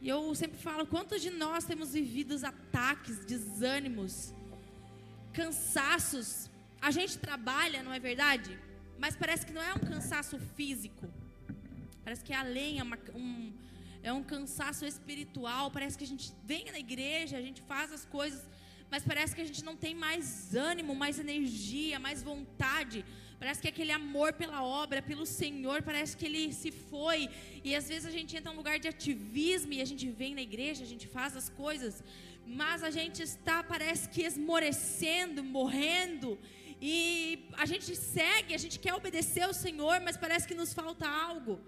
E eu sempre falo, quantos de nós temos vivido ataques, desânimos, cansaços? A gente trabalha, não é verdade? Mas parece que não é um cansaço físico. Parece que é além, é, uma, um, é um cansaço espiritual. Parece que a gente vem na igreja, a gente faz as coisas, mas parece que a gente não tem mais ânimo, mais energia, mais vontade. Parece que aquele amor pela obra, pelo Senhor, parece que ele se foi. E às vezes a gente entra num lugar de ativismo e a gente vem na igreja, a gente faz as coisas, mas a gente está, parece que esmorecendo, morrendo. E a gente segue, a gente quer obedecer ao Senhor, mas parece que nos falta algo.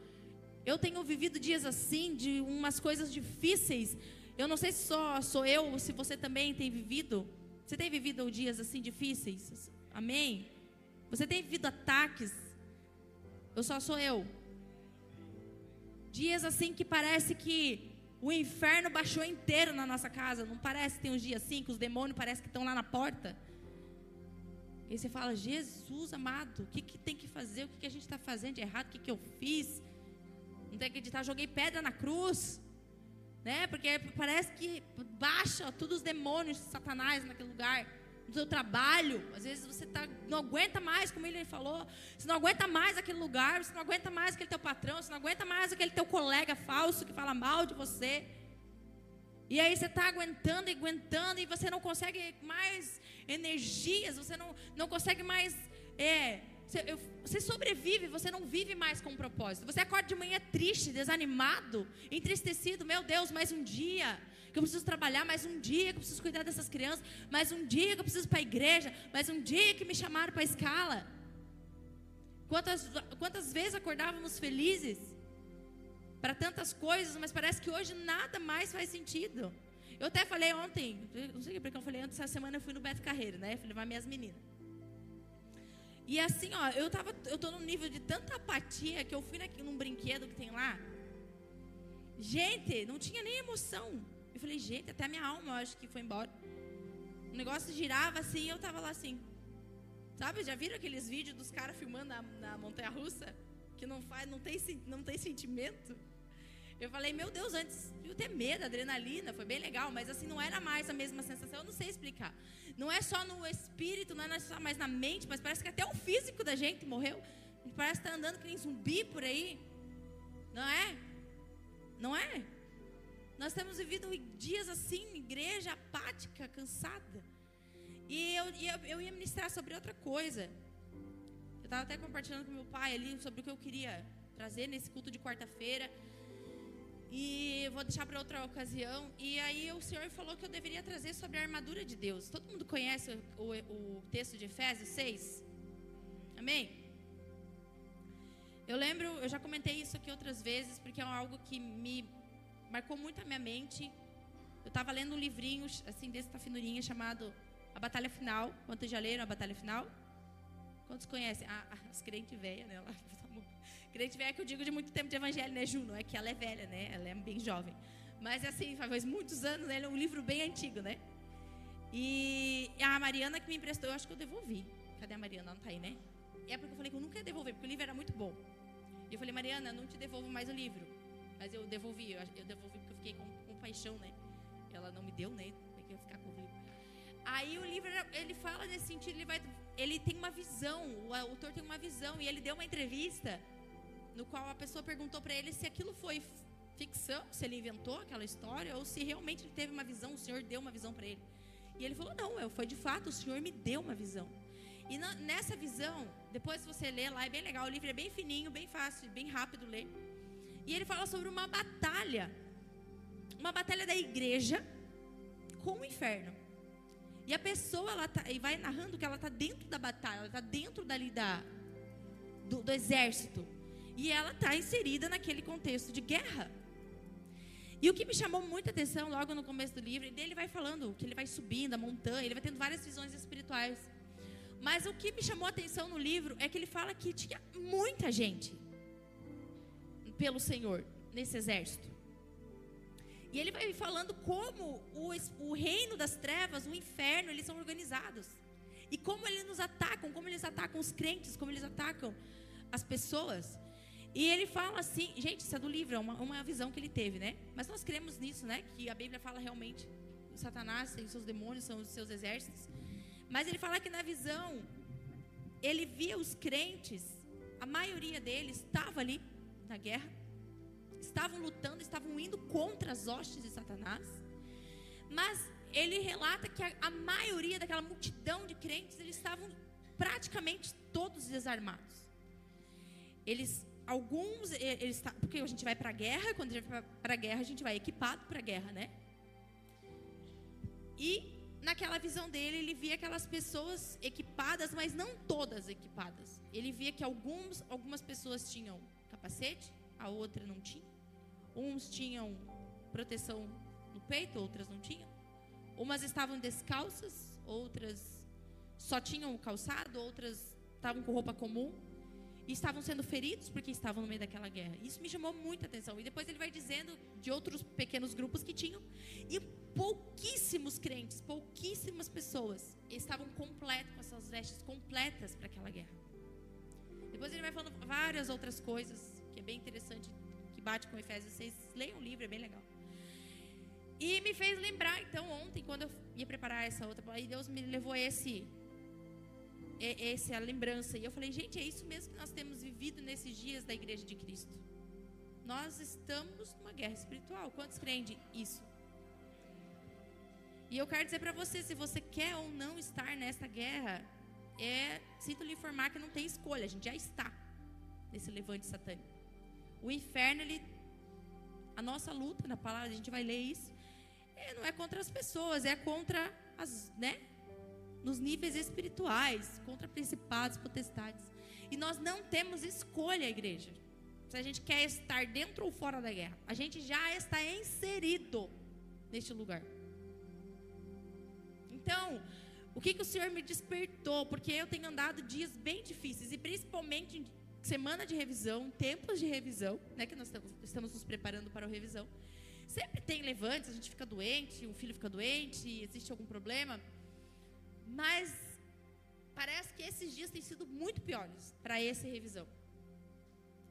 Eu tenho vivido dias assim, de umas coisas difíceis. Eu não sei se só sou eu se você também tem vivido. Você tem vivido dias assim difíceis? Amém? Você tem vivido ataques? Eu só sou eu. Dias assim que parece que o inferno baixou inteiro na nossa casa. Não parece que tem uns dias assim que os demônios parecem que estão lá na porta? E você fala, Jesus amado, o que, que tem que fazer? O que, que a gente está fazendo de errado? O que, que eu fiz? Não tem que acreditar, joguei pedra na cruz. Né? Porque parece que baixa todos os demônios de Satanás naquele lugar. No seu trabalho, às vezes você tá, não aguenta mais, como ele falou, você não aguenta mais aquele lugar, você não aguenta mais aquele teu patrão, você não aguenta mais aquele teu colega falso que fala mal de você. E aí você está aguentando e aguentando e você não consegue mais energias, você não, não consegue mais é, você, eu, você sobrevive, você não vive mais com um propósito. Você acorda de manhã triste, desanimado, entristecido. Meu Deus, mais um dia que eu preciso trabalhar, mais um dia que eu preciso cuidar dessas crianças, mais um dia que eu preciso ir para a igreja, mais um dia que me chamaram para a escala. Quantas, quantas vezes acordávamos felizes para tantas coisas, mas parece que hoje nada mais faz sentido. Eu até falei ontem, não sei porque eu falei antes, essa semana eu fui no Beto Carreiro, né? Fui levar minhas meninas. E assim, ó, eu tava, eu tô num nível de tanta apatia que eu fui naquele, num brinquedo que tem lá. Gente, não tinha nem emoção. Falei, gente, até minha alma eu acho que foi embora. O negócio girava assim e eu tava lá assim. Sabe, já viram aqueles vídeos dos caras filmando na, na montanha russa? Que não faz, não tem, não tem sentimento? Eu falei, meu Deus, antes eu ter medo, adrenalina, foi bem legal, mas assim não era mais a mesma sensação, eu não sei explicar. Não é só no espírito, não é só mais na mente, mas parece que até o físico da gente morreu. Parece estar tá andando que nem zumbi por aí. Não é? Não é? Nós temos vivido dias assim, igreja apática, cansada. E eu, eu, eu ia ministrar sobre outra coisa. Eu estava até compartilhando com meu pai ali sobre o que eu queria trazer nesse culto de quarta-feira. E vou deixar para outra ocasião. E aí o Senhor falou que eu deveria trazer sobre a armadura de Deus. Todo mundo conhece o, o, o texto de Efésios 6? Amém? Eu lembro, eu já comentei isso aqui outras vezes, porque é algo que me marcou muito a minha mente. Eu estava lendo um livrinho, assim, desse tafinurinha, chamado A Batalha Final. Quantos já leram A Batalha Final? Quantos conhecem? Ah, as crentes velhas, né? Crente velha que eu digo de muito tempo de evangelho, né, Juno? É que ela é velha, né? Ela é bem jovem. Mas assim, faz muitos anos, né? Ele é um livro bem antigo, né? E a Mariana que me emprestou, eu acho que eu devolvi. Cadê a Mariana? Ela não tá aí, né? É porque eu falei que eu nunca ia devolver, porque o livro era muito bom. E eu falei, Mariana, não te devolvo mais o livro. Mas eu devolvi, eu devolvi porque eu fiquei com, com paixão, né? Ela não me deu, né? Como é que ia ficar com o livro? Aí o livro, ele fala nesse sentido, ele, vai, ele tem uma visão, o autor tem uma visão, e ele deu uma entrevista no qual a pessoa perguntou para ele se aquilo foi ficção, se ele inventou aquela história ou se realmente ele teve uma visão, o Senhor deu uma visão para ele. E ele falou: Não, foi de fato, o Senhor me deu uma visão. E nessa visão, depois você lê lá, é bem legal, o livro é bem fininho, bem fácil, bem rápido ler. E ele fala sobre uma batalha, uma batalha da igreja com o inferno. E a pessoa, ela tá, e vai narrando que ela está dentro da batalha, ela está dentro dali da, do, do exército. E ela está inserida naquele contexto de guerra. E o que me chamou muita atenção logo no começo do livro, dele vai falando que ele vai subindo a montanha, ele vai tendo várias visões espirituais. Mas o que me chamou a atenção no livro é que ele fala que tinha muita gente pelo Senhor nesse exército. E ele vai falando como o, o reino das trevas, o inferno, eles são organizados. E como eles nos atacam, como eles atacam os crentes, como eles atacam as pessoas. E ele fala assim, gente, isso é do livro, é uma, uma visão que ele teve, né? Mas nós cremos nisso, né? Que a Bíblia fala realmente, Satanás tem seus demônios, são os seus exércitos. Mas ele fala que na visão, ele via os crentes, a maioria deles estava ali na guerra, estavam lutando, estavam indo contra as hostes de Satanás. Mas ele relata que a, a maioria daquela multidão de crentes, eles estavam praticamente todos desarmados. Eles alguns eles porque a gente vai para a guerra, quando a gente vai para a guerra, a gente vai equipado para a guerra, né? E naquela visão dele, ele via aquelas pessoas equipadas, mas não todas equipadas. Ele via que alguns, algumas pessoas tinham capacete, a outra não tinha. Uns tinham proteção no peito, outras não tinham. Umas estavam descalças, outras só tinham calçado, outras estavam com roupa comum e estavam sendo feridos porque estavam no meio daquela guerra. Isso me chamou muita atenção. E depois ele vai dizendo de outros pequenos grupos que tinham e pouquíssimos crentes, pouquíssimas pessoas estavam completos com essas vestes completas para aquela guerra. Depois ele vai falando várias outras coisas que é bem interessante, que bate com Efésios 6. Leiam o livro, é bem legal. E me fez lembrar, então, ontem, quando eu ia preparar essa outra, aí Deus me levou esse essa a lembrança. E eu falei, gente, é isso mesmo que nós temos vivido nesses dias da Igreja de Cristo. Nós estamos numa guerra espiritual. Quantos creem isso? E eu quero dizer para você, se você quer ou não estar nessa guerra, é, sinto lhe informar que não tem escolha, a gente já está nesse levante satânico. O inferno, ele, a nossa luta na palavra, a gente vai ler isso, é, não é contra as pessoas, é contra as, né, nos níveis espirituais, contra principados, potestades. E nós não temos escolha, igreja. Se a gente quer estar dentro ou fora da guerra, a gente já está inserido neste lugar. Então, o que, que o Senhor me despertou? Porque eu tenho andado dias bem difíceis, e principalmente semana de revisão, tempos de revisão, né, que nós estamos, nos preparando para a revisão. Sempre tem levantes, a gente fica doente, um filho fica doente, existe algum problema. Mas parece que esses dias têm sido muito piores para essa revisão.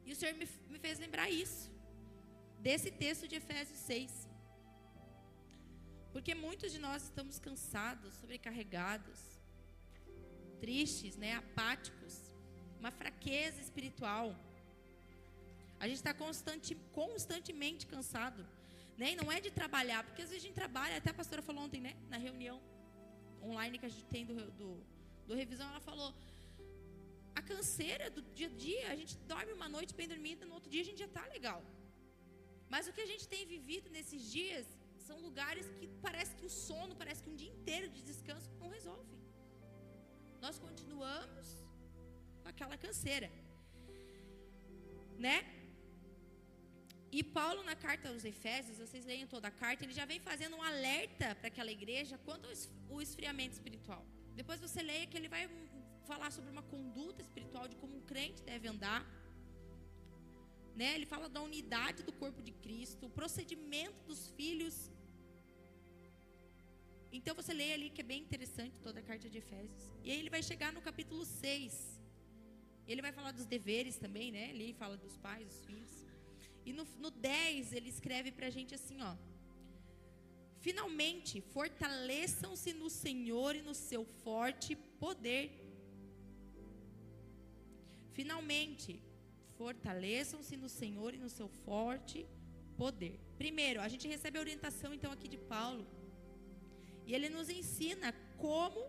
E o Senhor me, me fez lembrar isso, desse texto de Efésios 6. Porque muitos de nós estamos cansados, sobrecarregados, tristes, né, apáticos, uma fraqueza espiritual. A gente está constante, constantemente cansado. Né? E não é de trabalhar, porque às vezes a gente trabalha, até a pastora falou ontem, né, na reunião, online que a gente tem do, do, do revisão, ela falou: a canseira do dia a dia, a gente dorme uma noite bem dormida, no outro dia a gente já está legal. Mas o que a gente tem vivido nesses dias são lugares que parece que o sono, parece que um dia inteiro de descanso não resolve. Nós continuamos aquela canseira. Né? E Paulo, na carta aos Efésios, vocês leem toda a carta, ele já vem fazendo um alerta para aquela igreja quanto ao esfriamento espiritual. Depois você leia que ele vai falar sobre uma conduta espiritual, de como um crente deve andar. Né? Ele fala da unidade do corpo de Cristo, o procedimento dos filhos. Então você lê ali que é bem interessante toda a carta de Efésios. E aí ele vai chegar no capítulo 6. Ele vai falar dos deveres também, né? Ele fala dos pais, dos filhos. E no, no 10 ele escreve para a gente assim, ó. Finalmente, fortaleçam-se no Senhor e no seu forte poder. Finalmente, fortaleçam-se no Senhor e no seu forte poder. Primeiro, a gente recebe a orientação então aqui de Paulo. E ele nos ensina como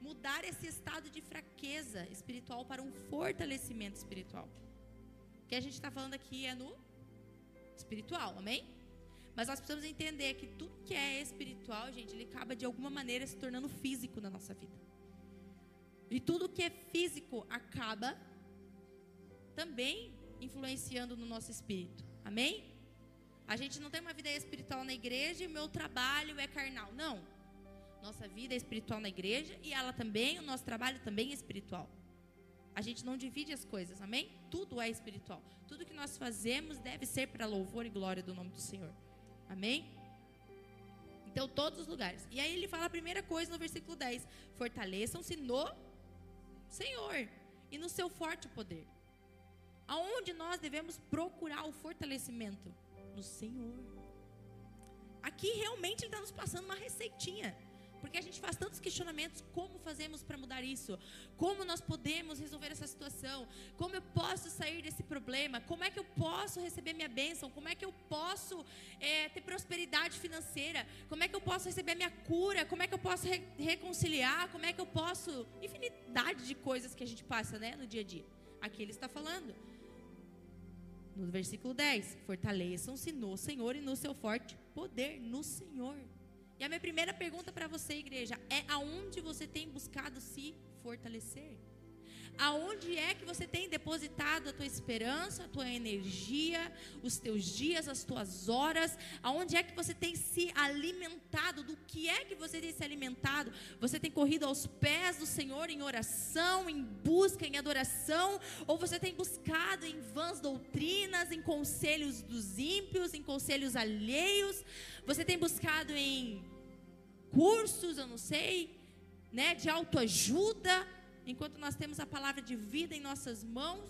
mudar esse estado de fraqueza espiritual para um fortalecimento espiritual que a gente está falando aqui é no espiritual, amém? Mas nós precisamos entender que tudo que é espiritual, gente, ele acaba de alguma maneira se tornando físico na nossa vida. E tudo que é físico acaba também influenciando no nosso espírito. Amém? A gente não tem uma vida espiritual na igreja e o meu trabalho é carnal. Não. Nossa vida é espiritual na igreja e ela também, o nosso trabalho também é espiritual. A gente não divide as coisas, amém? Tudo é espiritual. Tudo que nós fazemos deve ser para louvor e glória do nome do Senhor. Amém? Então, todos os lugares. E aí ele fala a primeira coisa no versículo 10: Fortaleçam-se no Senhor e no seu forte poder. Aonde nós devemos procurar o fortalecimento? No Senhor. Aqui realmente Ele está nos passando uma receitinha. Porque a gente faz tantos questionamentos: como fazemos para mudar isso? Como nós podemos resolver essa situação? Como eu posso sair desse problema? Como é que eu posso receber minha bênção? Como é que eu posso é, ter prosperidade financeira? Como é que eu posso receber minha cura? Como é que eu posso re reconciliar? Como é que eu posso. Infinidade de coisas que a gente passa né, no dia a dia. Aqui ele está falando. No versículo 10: Fortaleçam-se no Senhor e no seu forte poder, no Senhor. E a minha primeira pergunta para você, igreja, é aonde você tem buscado se fortalecer? Aonde é que você tem depositado a tua esperança, a tua energia, os teus dias, as tuas horas? Aonde é que você tem se alimentado? Do que é que você tem se alimentado? Você tem corrido aos pés do Senhor em oração, em busca, em adoração? Ou você tem buscado em vãs doutrinas, em conselhos dos ímpios, em conselhos alheios? Você tem buscado em cursos, eu não sei, né, de autoajuda? Enquanto nós temos a palavra de vida em nossas mãos?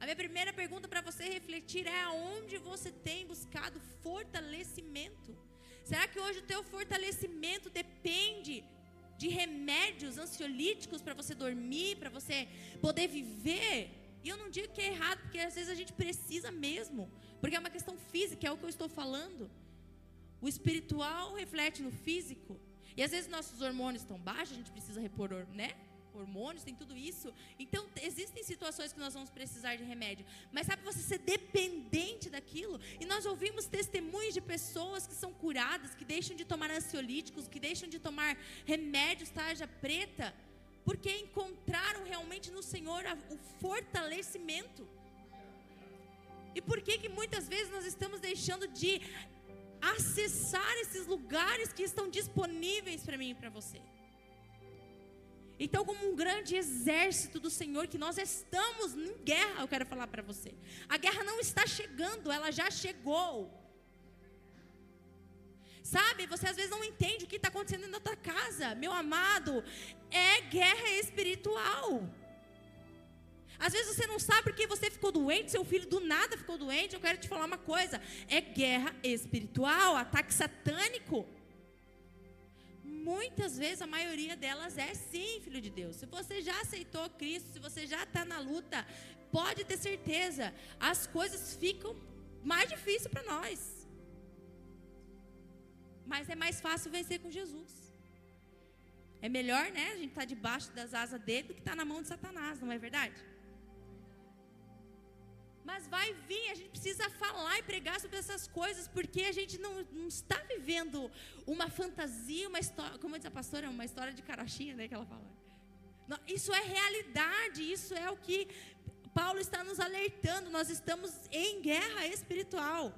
A minha primeira pergunta para você refletir é aonde você tem buscado fortalecimento? Será que hoje o teu fortalecimento depende de remédios ansiolíticos para você dormir, para você poder viver? E eu não digo que é errado, porque às vezes a gente precisa mesmo, porque é uma questão física, é o que eu estou falando. O espiritual reflete no físico. E às vezes nossos hormônios estão baixos, a gente precisa repor, né? Hormônios, tem tudo isso. Então, existem situações que nós vamos precisar de remédio. Mas sabe você ser dependente daquilo? E nós ouvimos testemunhos de pessoas que são curadas, que deixam de tomar ansiolíticos, que deixam de tomar remédios tarja preta, porque encontraram realmente no Senhor o fortalecimento. E por que que muitas vezes nós estamos deixando de acessar esses lugares que estão disponíveis para mim e para você? Então, como um grande exército do Senhor, que nós estamos em guerra, eu quero falar para você. A guerra não está chegando, ela já chegou. Sabe, você às vezes não entende o que está acontecendo na tua casa, meu amado, é guerra espiritual. Às vezes você não sabe porque você ficou doente, seu filho do nada ficou doente. Eu quero te falar uma coisa: é guerra espiritual, ataque satânico muitas vezes a maioria delas é sim, filho de Deus. Se você já aceitou Cristo, se você já está na luta, pode ter certeza, as coisas ficam mais difíceis para nós. Mas é mais fácil vencer com Jesus. É melhor, né? A gente estar tá debaixo das asas dele do que estar tá na mão de Satanás, não é verdade? Mas vai vir, a gente precisa falar e pregar sobre essas coisas, porque a gente não, não está vivendo uma fantasia, uma história, como diz a pastora, uma história de carochinha, né, que ela fala. Não, isso é realidade, isso é o que Paulo está nos alertando, nós estamos em guerra espiritual.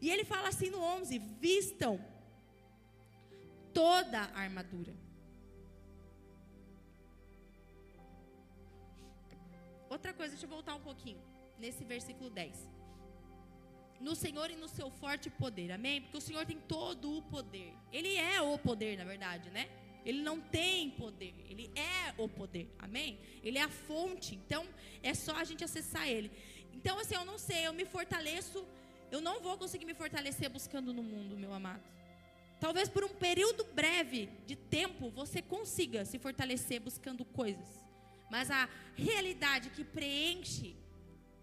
E ele fala assim no 11: vistam toda a armadura. Outra coisa, deixa eu voltar um pouquinho nesse versículo 10. No Senhor e no seu forte poder, amém? Porque o Senhor tem todo o poder. Ele é o poder, na verdade, né? Ele não tem poder, ele é o poder, amém? Ele é a fonte, então é só a gente acessar ele. Então, assim, eu não sei, eu me fortaleço, eu não vou conseguir me fortalecer buscando no mundo, meu amado. Talvez por um período breve de tempo você consiga se fortalecer buscando coisas, mas a realidade que preenche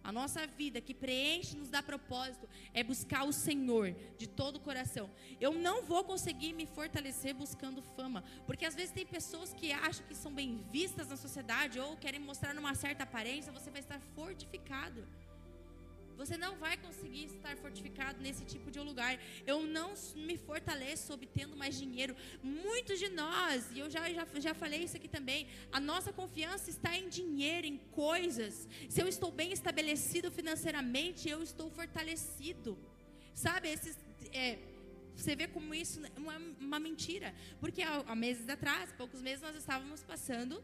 a nossa vida que preenche, nos dá propósito, é buscar o Senhor de todo o coração. Eu não vou conseguir me fortalecer buscando fama, porque às vezes tem pessoas que acham que são bem vistas na sociedade ou querem mostrar numa certa aparência, você vai estar fortificado. Você não vai conseguir estar fortificado nesse tipo de lugar. Eu não me fortaleço obtendo mais dinheiro. Muitos de nós, e eu já, já, já falei isso aqui também, a nossa confiança está em dinheiro, em coisas. Se eu estou bem estabelecido financeiramente, eu estou fortalecido. Sabe, esses. É, você vê como isso é uma, uma mentira. Porque há, há meses atrás, poucos meses, nós estávamos passando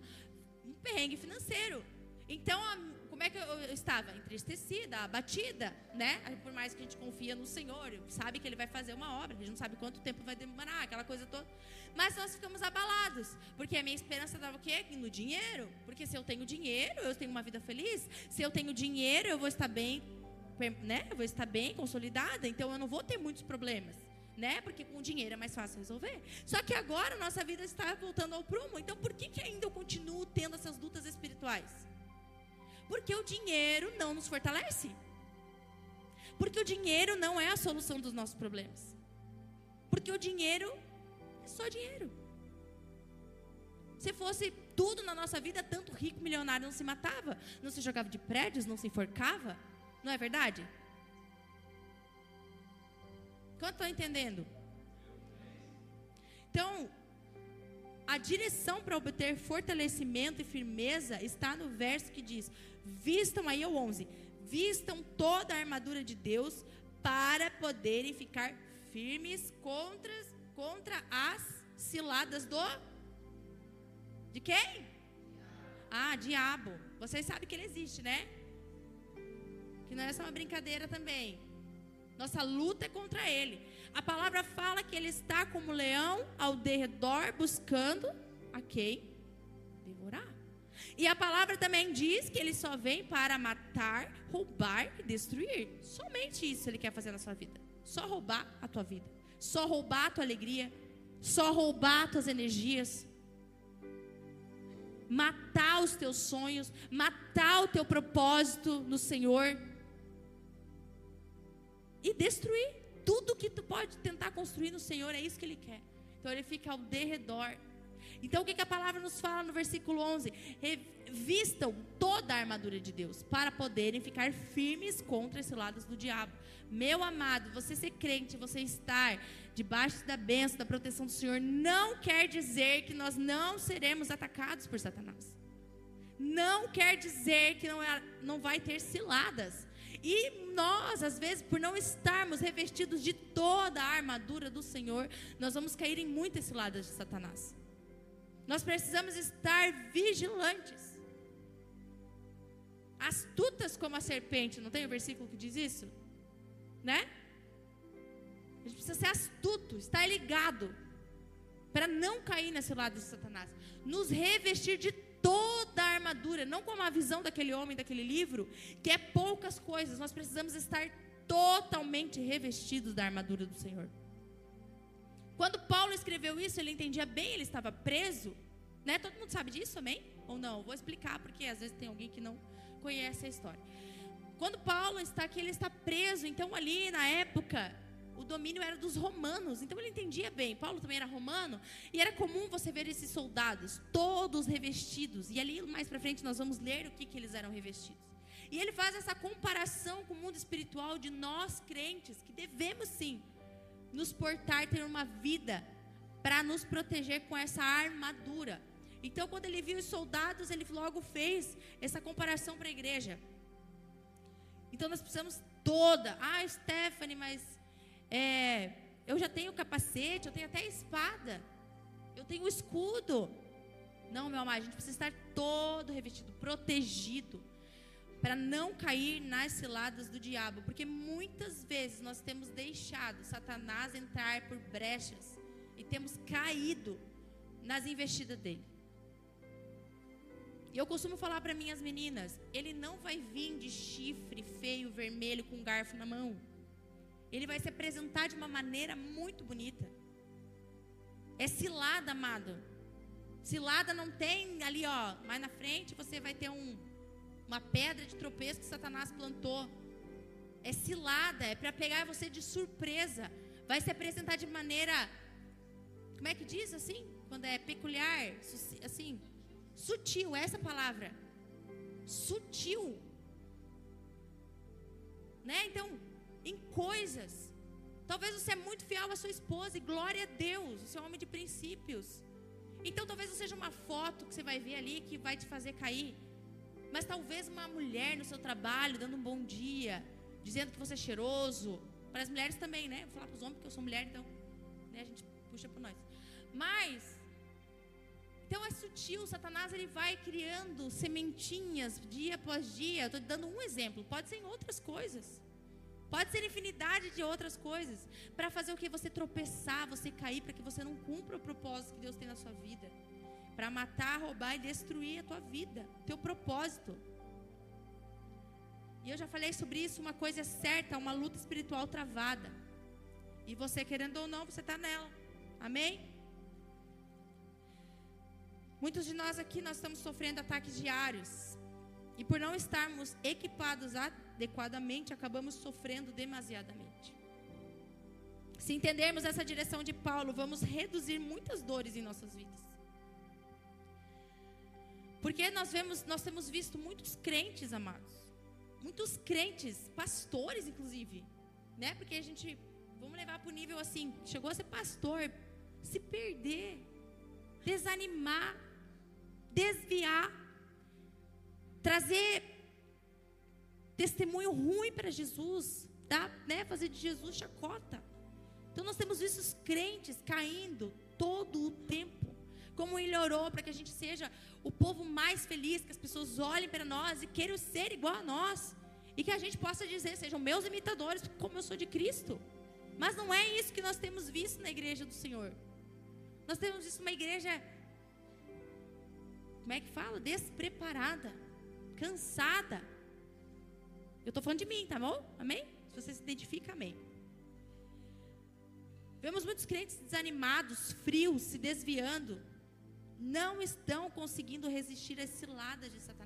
um perrengue financeiro. Então, a, como é que eu, estava? Entristecida, abatida, né? Por mais que a gente confia no Senhor, sabe que Ele vai fazer uma obra, a gente não sabe quanto tempo vai demorar, aquela coisa toda. Mas nós ficamos abalados, porque a minha esperança estava o quê? No dinheiro. Porque se eu tenho dinheiro, eu tenho uma vida feliz. Se eu tenho dinheiro, eu vou estar bem, né? Eu vou estar bem consolidada, então eu não vou ter muitos problemas né? Porque com dinheiro é mais fácil resolver. Só que agora nossa vida está voltando ao prumo. Então por que, que ainda eu continuo tendo essas lutas espirituais? Porque o dinheiro não nos fortalece. Porque o dinheiro não é a solução dos nossos problemas. Porque o dinheiro é só dinheiro. Se fosse tudo na nossa vida, tanto rico milionário não se matava, não se jogava de prédios, não se enforcava. Não é verdade? Quanto estão entendendo? Então, a direção para obter fortalecimento e firmeza está no verso que diz: Vistam aí o 11, vistam toda a armadura de Deus para poderem ficar firmes contra, contra as ciladas do de quem? Ah, diabo. Vocês sabem que ele existe, né? Que não é só uma brincadeira também. Nossa luta é contra ele. A palavra fala que ele está como leão ao derredor buscando a quem devorar. E a palavra também diz que ele só vem para matar, roubar e destruir. Somente isso ele quer fazer na sua vida. Só roubar a tua vida. Só roubar a tua alegria. Só roubar as tuas energias. Matar os teus sonhos. Matar o teu propósito no Senhor e destruir tudo que tu pode tentar construir no Senhor, é isso que ele quer. Então ele fica ao derredor. Então o que, que a palavra nos fala no versículo 11? Revistam toda a armadura de Deus para poderem ficar firmes contra esse lado do diabo. Meu amado, você ser crente, você estar debaixo da bênção, da proteção do Senhor, não quer dizer que nós não seremos atacados por Satanás. Não quer dizer que não, é, não vai ter ciladas. E nós, às vezes, por não estarmos revestidos de toda a armadura do Senhor, nós vamos cair em muitas ciladas de Satanás. Nós precisamos estar vigilantes. Astutas como a serpente, não tem o um versículo que diz isso? Né? A gente precisa ser astuto, estar ligado, para não cair nesse lado de Satanás. Nos revestir de toda a armadura, não como a visão daquele homem daquele livro, que é poucas coisas. Nós precisamos estar totalmente revestidos da armadura do Senhor. Quando Paulo escreveu isso, ele entendia bem, ele estava preso, né? Todo mundo sabe disso, amém? Ou não? Vou explicar porque às vezes tem alguém que não conhece a história. Quando Paulo está aqui, ele está preso. Então ali na época, o domínio era dos romanos, então ele entendia bem. Paulo também era romano, e era comum você ver esses soldados, todos revestidos. E ali mais para frente nós vamos ler o que, que eles eram revestidos. E ele faz essa comparação com o mundo espiritual de nós crentes, que devemos sim nos portar, ter uma vida para nos proteger com essa armadura. Então, quando ele viu os soldados, ele logo fez essa comparação para a igreja. Então, nós precisamos toda. Ah, Stephanie, mas é, eu já tenho capacete, eu tenho até espada, eu tenho escudo. Não, meu amado, a gente precisa estar todo revestido, protegido, para não cair nas ciladas do diabo, porque muitas vezes nós temos deixado Satanás entrar por brechas e temos caído nas investidas dele. E eu costumo falar para minhas meninas: ele não vai vir de chifre feio, vermelho, com garfo na mão ele vai se apresentar de uma maneira muito bonita. É cilada, amado. Cilada não tem ali, ó, mais na frente você vai ter um, uma pedra de tropeço que Satanás plantou. É cilada, é para pegar você de surpresa. Vai se apresentar de maneira, como é que diz assim? Quando é peculiar, assim, sutil, essa palavra. Sutil. Né? Então, em coisas. Talvez você é muito fiel à sua esposa e glória a Deus, você é um homem de princípios. Então talvez não seja uma foto que você vai ver ali que vai te fazer cair. Mas talvez uma mulher no seu trabalho dando um bom dia, dizendo que você é cheiroso. Para as mulheres também, né? Vou falar para os homens porque eu sou mulher, então né, a gente puxa para nós. Mas Então é sutil, Satanás ele vai criando sementinhas dia após dia. Estou dando um exemplo, pode ser em outras coisas. Pode ser infinidade de outras coisas. Para fazer o que? Você tropeçar, você cair, para que você não cumpra o propósito que Deus tem na sua vida. Para matar, roubar e destruir a tua vida, teu propósito. E eu já falei sobre isso, uma coisa é certa, uma luta espiritual travada. E você, querendo ou não, você está nela. Amém? Muitos de nós aqui, nós estamos sofrendo ataques diários. E por não estarmos equipados adequadamente, acabamos sofrendo demasiadamente. Se entendermos essa direção de Paulo, vamos reduzir muitas dores em nossas vidas. Porque nós vemos, nós temos visto muitos crentes, amados. Muitos crentes, pastores inclusive, né? Porque a gente vamos levar para o nível assim, chegou a ser pastor, se perder, desanimar, desviar, trazer testemunho ruim para Jesus, tá? né? fazer de Jesus chacota. Então nós temos visto os crentes caindo todo o tempo. Como ele orou para que a gente seja o povo mais feliz, que as pessoas olhem para nós e queiram ser igual a nós. E que a gente possa dizer, sejam meus imitadores, como eu sou de Cristo. Mas não é isso que nós temos visto na igreja do Senhor. Nós temos visto uma igreja, como é que fala? Despreparada, cansada. Eu estou falando de mim, tá bom? Amém? Se você se identifica, amém. Vemos muitos crentes desanimados, frios, se desviando. Não estão conseguindo resistir às ciladas de Satanás.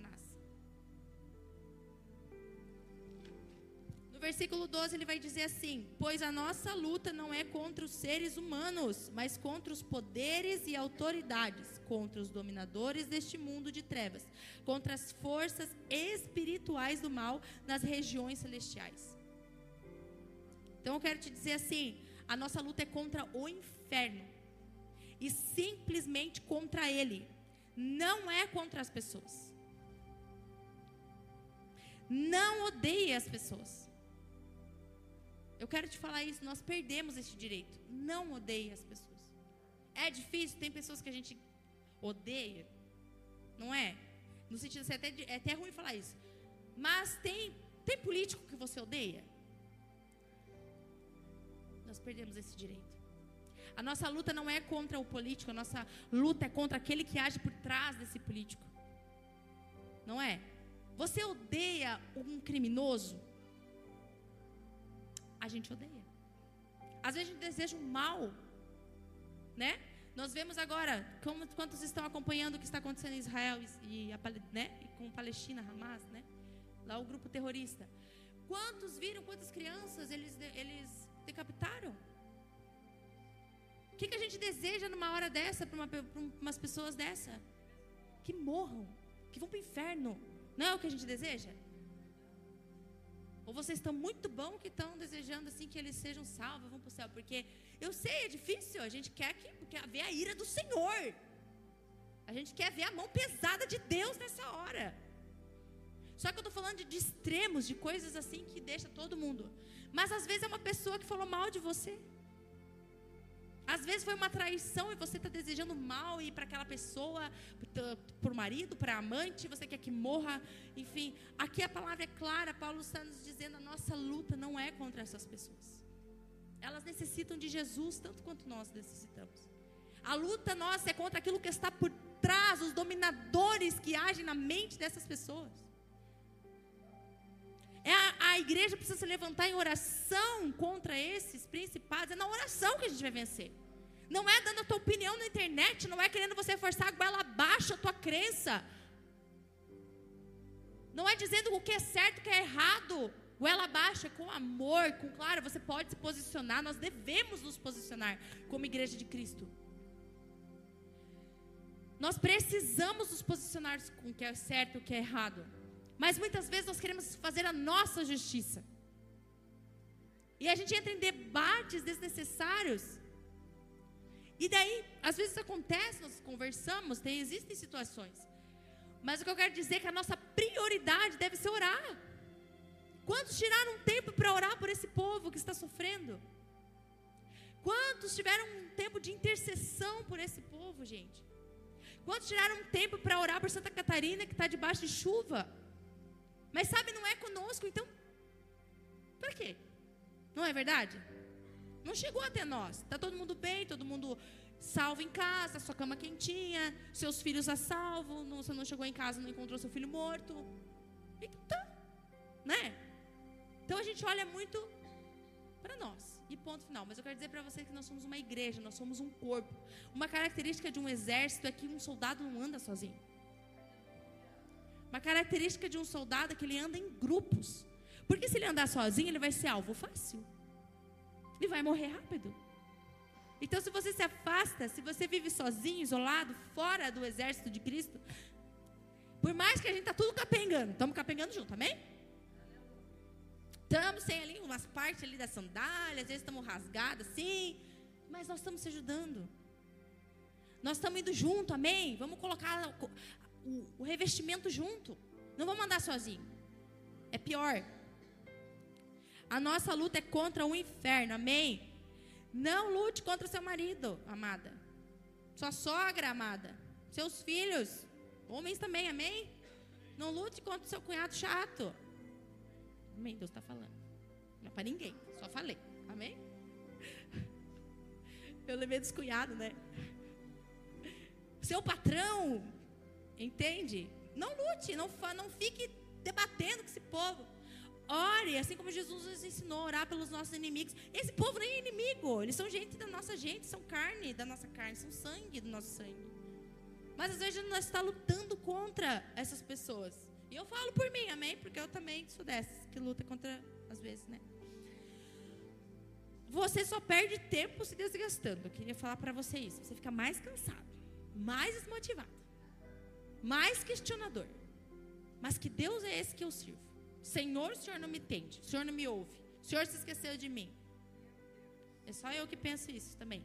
No versículo 12 ele vai dizer assim: Pois a nossa luta não é contra os seres humanos, mas contra os poderes e autoridades, contra os dominadores deste mundo de trevas, contra as forças espirituais do mal nas regiões celestiais. Então eu quero te dizer assim: a nossa luta é contra o inferno, e simplesmente contra ele, não é contra as pessoas. Não odeie as pessoas. Eu quero te falar isso, nós perdemos esse direito. Não odeie as pessoas. É difícil, tem pessoas que a gente odeia, não é? No sentido, é até, é até ruim falar isso. Mas tem, tem político que você odeia? Nós perdemos esse direito. A nossa luta não é contra o político, a nossa luta é contra aquele que age por trás desse político. Não é? Você odeia um criminoso? A gente odeia. Às vezes a gente deseja um mal, né? Nós vemos agora como, quantos estão acompanhando o que está acontecendo em Israel e, a, né? e com Palestina, Hamas, né? Lá o grupo terrorista. Quantos viram quantas crianças eles, eles decapitaram? O que, que a gente deseja numa hora dessa para uma, umas pessoas dessa? Que morram, que vão para o inferno. Não é o que a gente deseja? Ou vocês estão muito bom que estão desejando assim que eles sejam salvos, vão para o céu? Porque eu sei, é difícil. A gente quer que quer ver a ira do Senhor. A gente quer ver a mão pesada de Deus nessa hora. Só que eu estou falando de, de extremos, de coisas assim que deixa todo mundo. Mas às vezes é uma pessoa que falou mal de você. Às vezes foi uma traição e você está desejando mal e para aquela pessoa, para o marido, para a amante, você quer que morra. Enfim, aqui a palavra é clara. Paulo está nos dizendo: a nossa luta não é contra essas pessoas. Elas necessitam de Jesus tanto quanto nós necessitamos. A luta nossa é contra aquilo que está por trás, os dominadores que agem na mente dessas pessoas. É a, a, igreja precisa se levantar em oração contra esses principados. É na oração que a gente vai vencer. Não é dando a tua opinião na internet, não é querendo você forçar a goela abaixo a tua crença. Não é dizendo o que é certo, o que é errado. Goela abaixo é com amor, com claro, você pode se posicionar, nós devemos nos posicionar como igreja de Cristo. Nós precisamos nos posicionar com o que é certo e o que é errado. Mas muitas vezes nós queremos fazer a nossa justiça. E a gente entra em debates desnecessários. E daí, às vezes acontece, nós conversamos, tem, existem situações. Mas o que eu quero dizer é que a nossa prioridade deve ser orar. Quantos tiraram um tempo para orar por esse povo que está sofrendo? Quantos tiveram um tempo de intercessão por esse povo, gente? Quantos tiraram um tempo para orar por Santa Catarina que está debaixo de chuva? Mas sabe, não é conosco, então. Para quê? Não é verdade? Não chegou até nós. Está todo mundo bem, todo mundo salvo em casa, sua cama quentinha, seus filhos a salvo. Não, você não chegou em casa, não encontrou seu filho morto. Então, né? Então a gente olha muito para nós. E ponto final. Mas eu quero dizer para vocês que nós somos uma igreja, nós somos um corpo. Uma característica de um exército é que um soldado não anda sozinho. Uma característica de um soldado é que ele anda em grupos. Porque se ele andar sozinho, ele vai ser alvo fácil. Ele vai morrer rápido. Então, se você se afasta, se você vive sozinho, isolado, fora do exército de Cristo, por mais que a gente tá tudo capengando, estamos capengando junto, amém? Estamos sem ali umas partes ali da sandália, às vezes estamos rasgados assim, mas nós estamos se ajudando. Nós estamos indo junto, amém? Vamos colocar o, o revestimento junto. Não vamos andar sozinho. É pior. A nossa luta é contra o inferno, amém? Não lute contra seu marido, amada. Sua sogra, amada. Seus filhos. Homens também, amém? Não lute contra seu cunhado chato. Amém? Deus está falando. Não é para ninguém, só falei. Amém? Eu levei dos cunhados, né? Seu patrão, entende? Não lute, não, não fique debatendo com esse povo. Ore, assim como Jesus nos ensinou a orar pelos nossos inimigos. Esse povo nem é inimigo, eles são gente da nossa gente, são carne da nossa carne, são sangue do nosso sangue. Mas às vezes nós está lutando contra essas pessoas. E eu falo por mim, amém? Porque eu também sou dessas, que luta contra, às vezes, né? Você só perde tempo se desgastando. Eu queria falar para você isso. Você fica mais cansado, mais desmotivado, mais questionador. Mas que Deus é esse que eu sirvo. Senhor, o Senhor não me entende. O Senhor não me ouve. O Senhor se esqueceu de mim. É só eu que penso isso também.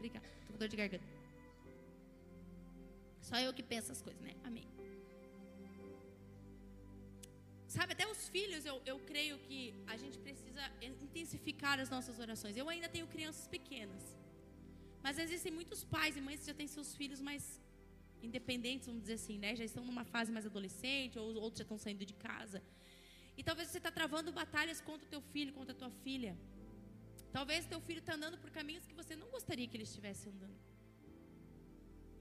Obrigada. Tô com dor de garganta. Só eu que penso as coisas, né? Amém. Sabe, até os filhos, eu, eu creio que a gente precisa intensificar as nossas orações. Eu ainda tenho crianças pequenas. Mas existem muitos pais e mães que já têm seus filhos mais independentes, vamos dizer assim, né? Já estão numa fase mais adolescente, ou outros já estão saindo de casa. E talvez você está travando batalhas contra o teu filho, contra a tua filha. Talvez teu filho está andando por caminhos que você não gostaria que ele estivesse andando.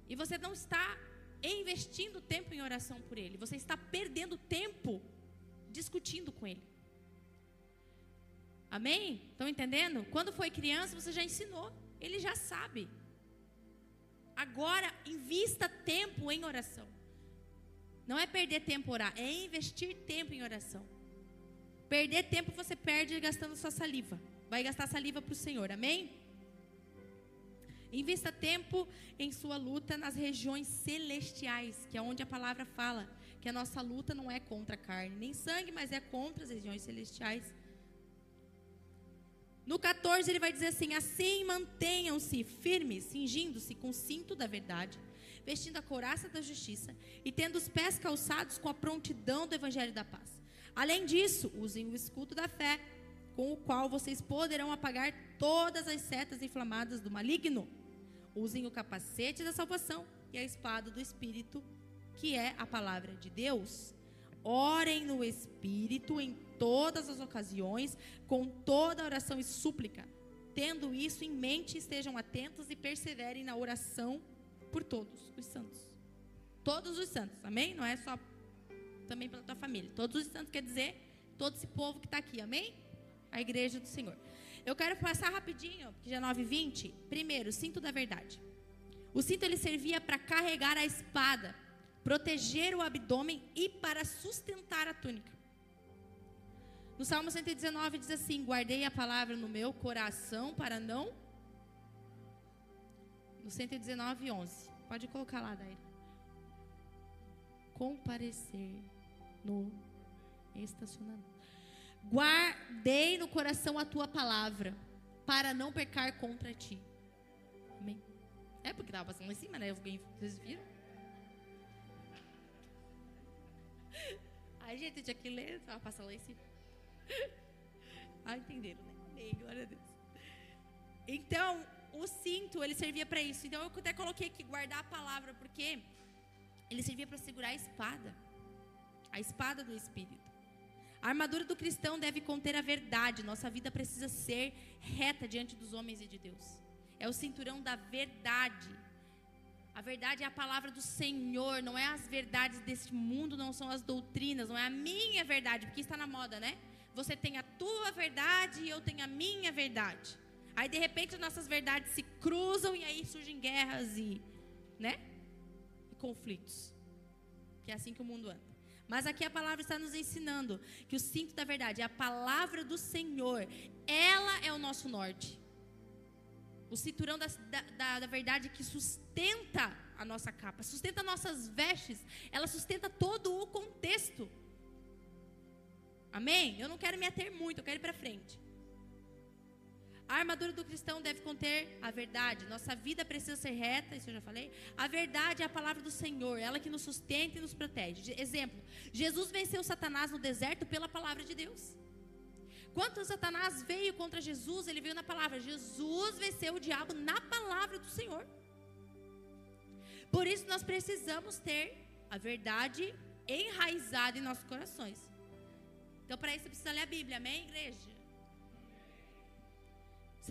E você não está investindo tempo em oração por ele. Você está perdendo tempo discutindo com ele. Amém? Estão entendendo? Quando foi criança, você já ensinou. Ele já sabe. Agora, invista tempo em oração. Não é perder tempo orar, é investir tempo em oração. Perder tempo você perde gastando sua saliva vai gastar saliva para o Senhor, amém? Invista tempo em sua luta nas regiões celestiais, que é onde a palavra fala que a nossa luta não é contra carne nem sangue, mas é contra as regiões celestiais. No 14 ele vai dizer assim: Assim mantenham-se firmes, cingindo-se com o cinto da verdade, vestindo a couraça da justiça e tendo os pés calçados com a prontidão do evangelho da paz. Além disso, usem o escudo da fé com o qual vocês poderão apagar todas as setas inflamadas do maligno. Usem o capacete da salvação e a espada do Espírito, que é a palavra de Deus. Orem no Espírito em todas as ocasiões, com toda oração e súplica. Tendo isso em mente, estejam atentos e perseverem na oração por todos os santos. Todos os santos, amém? Não é só também pela tua família. Todos os santos quer dizer todo esse povo que está aqui, amém? a igreja do Senhor. Eu quero passar rapidinho, que já é 9 20. Primeiro, cinto da verdade. O cinto ele servia para carregar a espada, proteger o abdômen e para sustentar a túnica. No Salmo 119 diz assim: Guardei a palavra no meu coração para não. No 119, 11. Pode colocar lá, Daí. Comparecer no estacionamento. Guardei no coração a tua palavra, para não pecar contra ti. Amém. É porque estava passando em cima, né? Alguém, vocês viram? Ai, gente, tinha que ler, estava passando lá em cima. Ah, entenderam, né? Amém, glória a Deus. Então, o cinto, ele servia para isso. Então, eu até coloquei aqui guardar a palavra, porque ele servia para segurar a espada. A espada do Espírito. A armadura do cristão deve conter a verdade. Nossa vida precisa ser reta diante dos homens e de Deus. É o cinturão da verdade. A verdade é a palavra do Senhor, não é as verdades deste mundo, não são as doutrinas, não é a minha verdade, porque está na moda, né? Você tem a tua verdade e eu tenho a minha verdade. Aí de repente nossas verdades se cruzam e aí surgem guerras e, né? E conflitos. Que é assim que o mundo anda. Mas aqui a palavra está nos ensinando que o cinto da verdade é a palavra do Senhor. Ela é o nosso norte. O cinturão da, da, da, verdade que sustenta a nossa capa, sustenta nossas vestes, ela sustenta todo o contexto. Amém? Eu não quero me ater muito, eu quero ir para frente. A armadura do cristão deve conter a verdade. Nossa vida precisa ser reta, isso eu já falei. A verdade é a palavra do Senhor, ela que nos sustenta e nos protege. Exemplo: Jesus venceu Satanás no deserto pela palavra de Deus. Quando Satanás veio contra Jesus, ele veio na palavra. Jesus venceu o diabo na palavra do Senhor. Por isso nós precisamos ter a verdade enraizada em nossos corações. Então, para isso, você precisa ler a Bíblia, amém, igreja?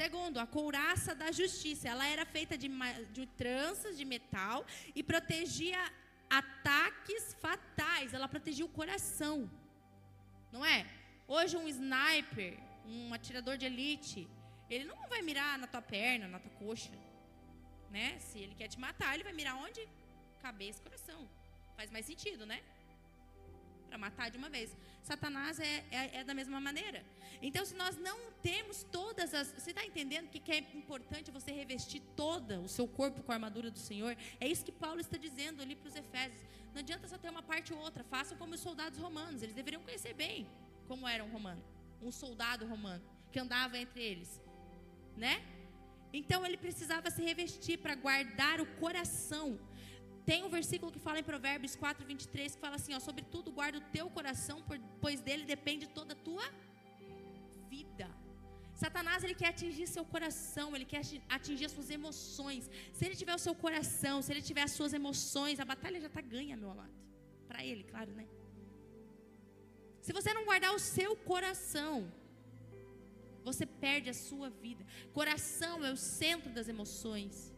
Segundo, a couraça da justiça. Ela era feita de, de tranças de metal e protegia ataques fatais. Ela protegia o coração. Não é? Hoje, um sniper, um atirador de elite, ele não vai mirar na tua perna, na tua coxa. Né? Se ele quer te matar, ele vai mirar onde? Cabeça coração. Faz mais sentido, né? Para matar de uma vez. Satanás é, é, é, da mesma maneira. Então, se nós não temos todas as. Você está entendendo que, que é importante você revestir toda o seu corpo com a armadura do Senhor? É isso que Paulo está dizendo ali para os Efésios. Não adianta só ter uma parte ou outra. Façam como os soldados romanos. Eles deveriam conhecer bem como era um romano. Um soldado romano que andava entre eles. Né? Então ele precisava se revestir para guardar o coração tem um versículo que fala em Provérbios 4, 23, que fala assim: ó, Sobretudo guarda o teu coração, pois dele depende toda a tua vida. Satanás ele quer atingir seu coração, ele quer atingir as suas emoções. Se ele tiver o seu coração, se ele tiver as suas emoções, a batalha já está ganha, meu amado. Para ele, claro, né? Se você não guardar o seu coração, você perde a sua vida. Coração é o centro das emoções,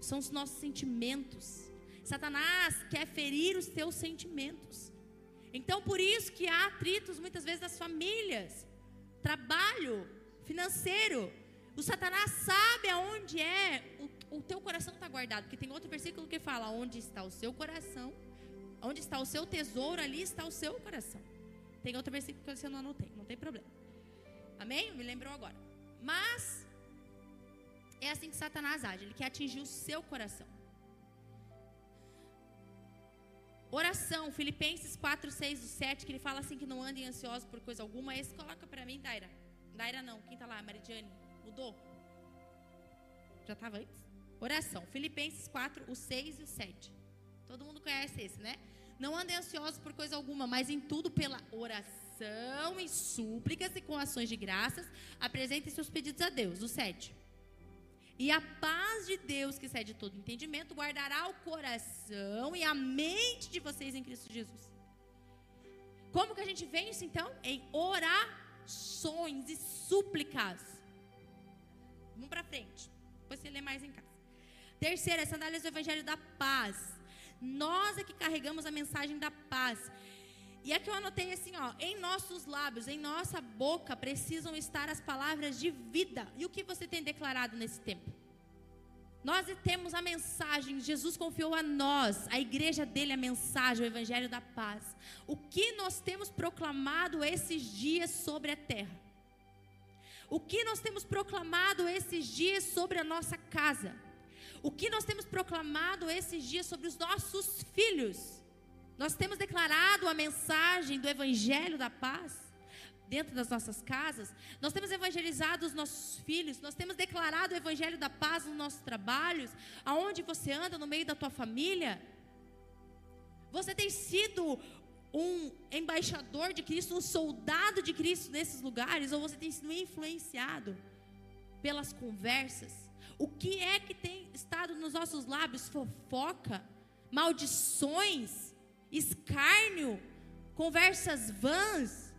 são os nossos sentimentos. Satanás quer ferir os teus sentimentos. Então, por isso que há atritos muitas vezes das famílias, trabalho, financeiro. O Satanás sabe aonde é o, o teu coração está guardado, porque tem outro versículo que fala: onde está o seu coração, onde está o seu tesouro, ali está o seu coração. Tem outro versículo que você não anotei, não tem problema. Amém? Me lembrou agora. Mas é assim que Satanás age, ele quer atingir o seu coração. Oração, Filipenses 4, 6 e 7, que ele fala assim que não andem ansiosos por coisa alguma. Esse coloca para mim, Daira. Daira não, quem está lá? Maridiane. Mudou? Já estava antes? Oração, Filipenses 4, o 6 e o 7. Todo mundo conhece esse, né? Não andem ansiosos por coisa alguma, mas em tudo pela oração e súplicas e com ações de graças, apresentem seus pedidos a Deus. O 7. E a paz de Deus, que excede todo entendimento, guardará o coração e a mente de vocês em Cristo Jesus. Como que a gente vence então? Em orações e súplicas. Vamos para frente. Depois você lê mais em casa. Terceira, sandálias do Evangelho da Paz. Nós é que carregamos a mensagem da paz. E aqui eu anotei assim, ó, em nossos lábios, em nossa boca precisam estar as palavras de vida. E o que você tem declarado nesse tempo? Nós temos a mensagem, Jesus confiou a nós, a igreja dele, a mensagem, o evangelho da paz. O que nós temos proclamado esses dias sobre a terra? O que nós temos proclamado esses dias sobre a nossa casa? O que nós temos proclamado esses dias sobre os nossos filhos? Nós temos declarado a mensagem do Evangelho da paz dentro das nossas casas. Nós temos evangelizado os nossos filhos. Nós temos declarado o Evangelho da paz nos nossos trabalhos. Aonde você anda, no meio da tua família. Você tem sido um embaixador de Cristo, um soldado de Cristo nesses lugares, ou você tem sido influenciado pelas conversas? O que é que tem estado nos nossos lábios? Fofoca, maldições, escárnio, conversas vãs?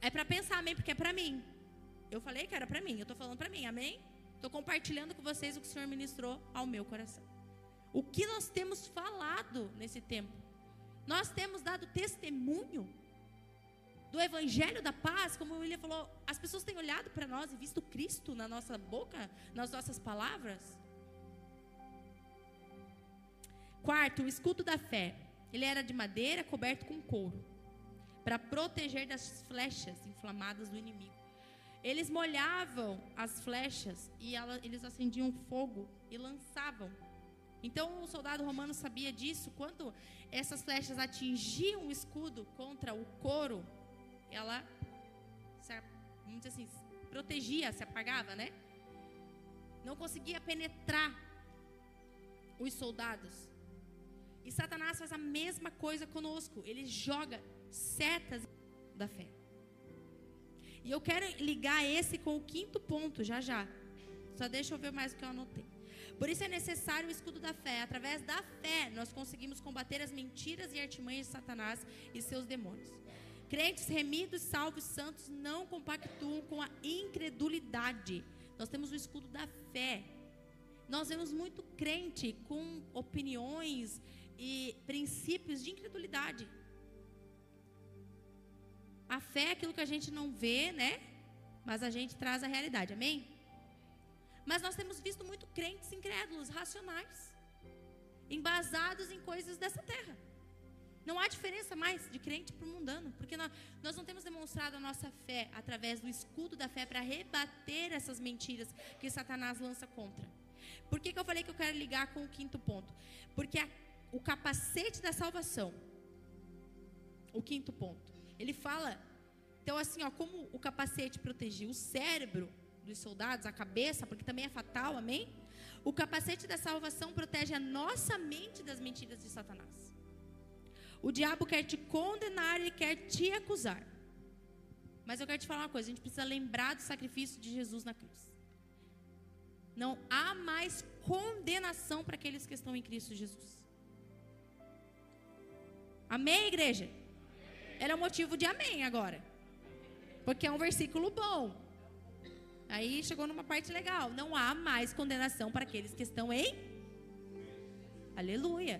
É para pensar, amém? Porque é para mim. Eu falei que era para mim, eu estou falando para mim, amém? Estou compartilhando com vocês o que o Senhor ministrou ao meu coração. O que nós temos falado nesse tempo? Nós temos dado testemunho do Evangelho da Paz, como o William falou, as pessoas têm olhado para nós e visto Cristo na nossa boca, nas nossas palavras. Quarto, o escudo da fé. Ele era de madeira coberto com couro, para proteger das flechas inflamadas do inimigo. Eles molhavam as flechas e ela, eles acendiam fogo e lançavam então o soldado romano sabia disso. Quando essas flechas atingiam o escudo contra o couro, ela, vamos dizer assim, protegia, se apagava, né? Não conseguia penetrar os soldados. E Satanás faz a mesma coisa conosco. Ele joga setas da fé. E eu quero ligar esse com o quinto ponto, já já. Só deixa eu ver mais o que eu anotei. Por isso é necessário o escudo da fé. Através da fé, nós conseguimos combater as mentiras e artimanhas de Satanás e seus demônios. Crentes remidos, salvos, santos não compactuam com a incredulidade. Nós temos o escudo da fé. Nós vemos muito crente com opiniões e princípios de incredulidade. A fé é aquilo que a gente não vê, né? Mas a gente traz a realidade. Amém? Mas nós temos visto muito crentes incrédulos, racionais, embasados em coisas dessa terra. Não há diferença mais de crente para o mundano, porque nós, não temos demonstrado a nossa fé através do escudo da fé para rebater essas mentiras que Satanás lança contra. Por que, que eu falei que eu quero ligar com o quinto ponto? Porque a, o capacete da salvação, o quinto ponto, ele fala, então assim, ó, como o capacete protegia o cérebro dos soldados, a cabeça, porque também é fatal, amém? O capacete da salvação protege a nossa mente das mentiras de Satanás. O diabo quer te condenar, ele quer te acusar. Mas eu quero te falar uma coisa: a gente precisa lembrar do sacrifício de Jesus na cruz. Não há mais condenação para aqueles que estão em Cristo Jesus. Amém, igreja? Era motivo de amém agora. Porque é um versículo bom. Aí chegou numa parte legal. Não há mais condenação para aqueles que estão em. Aleluia.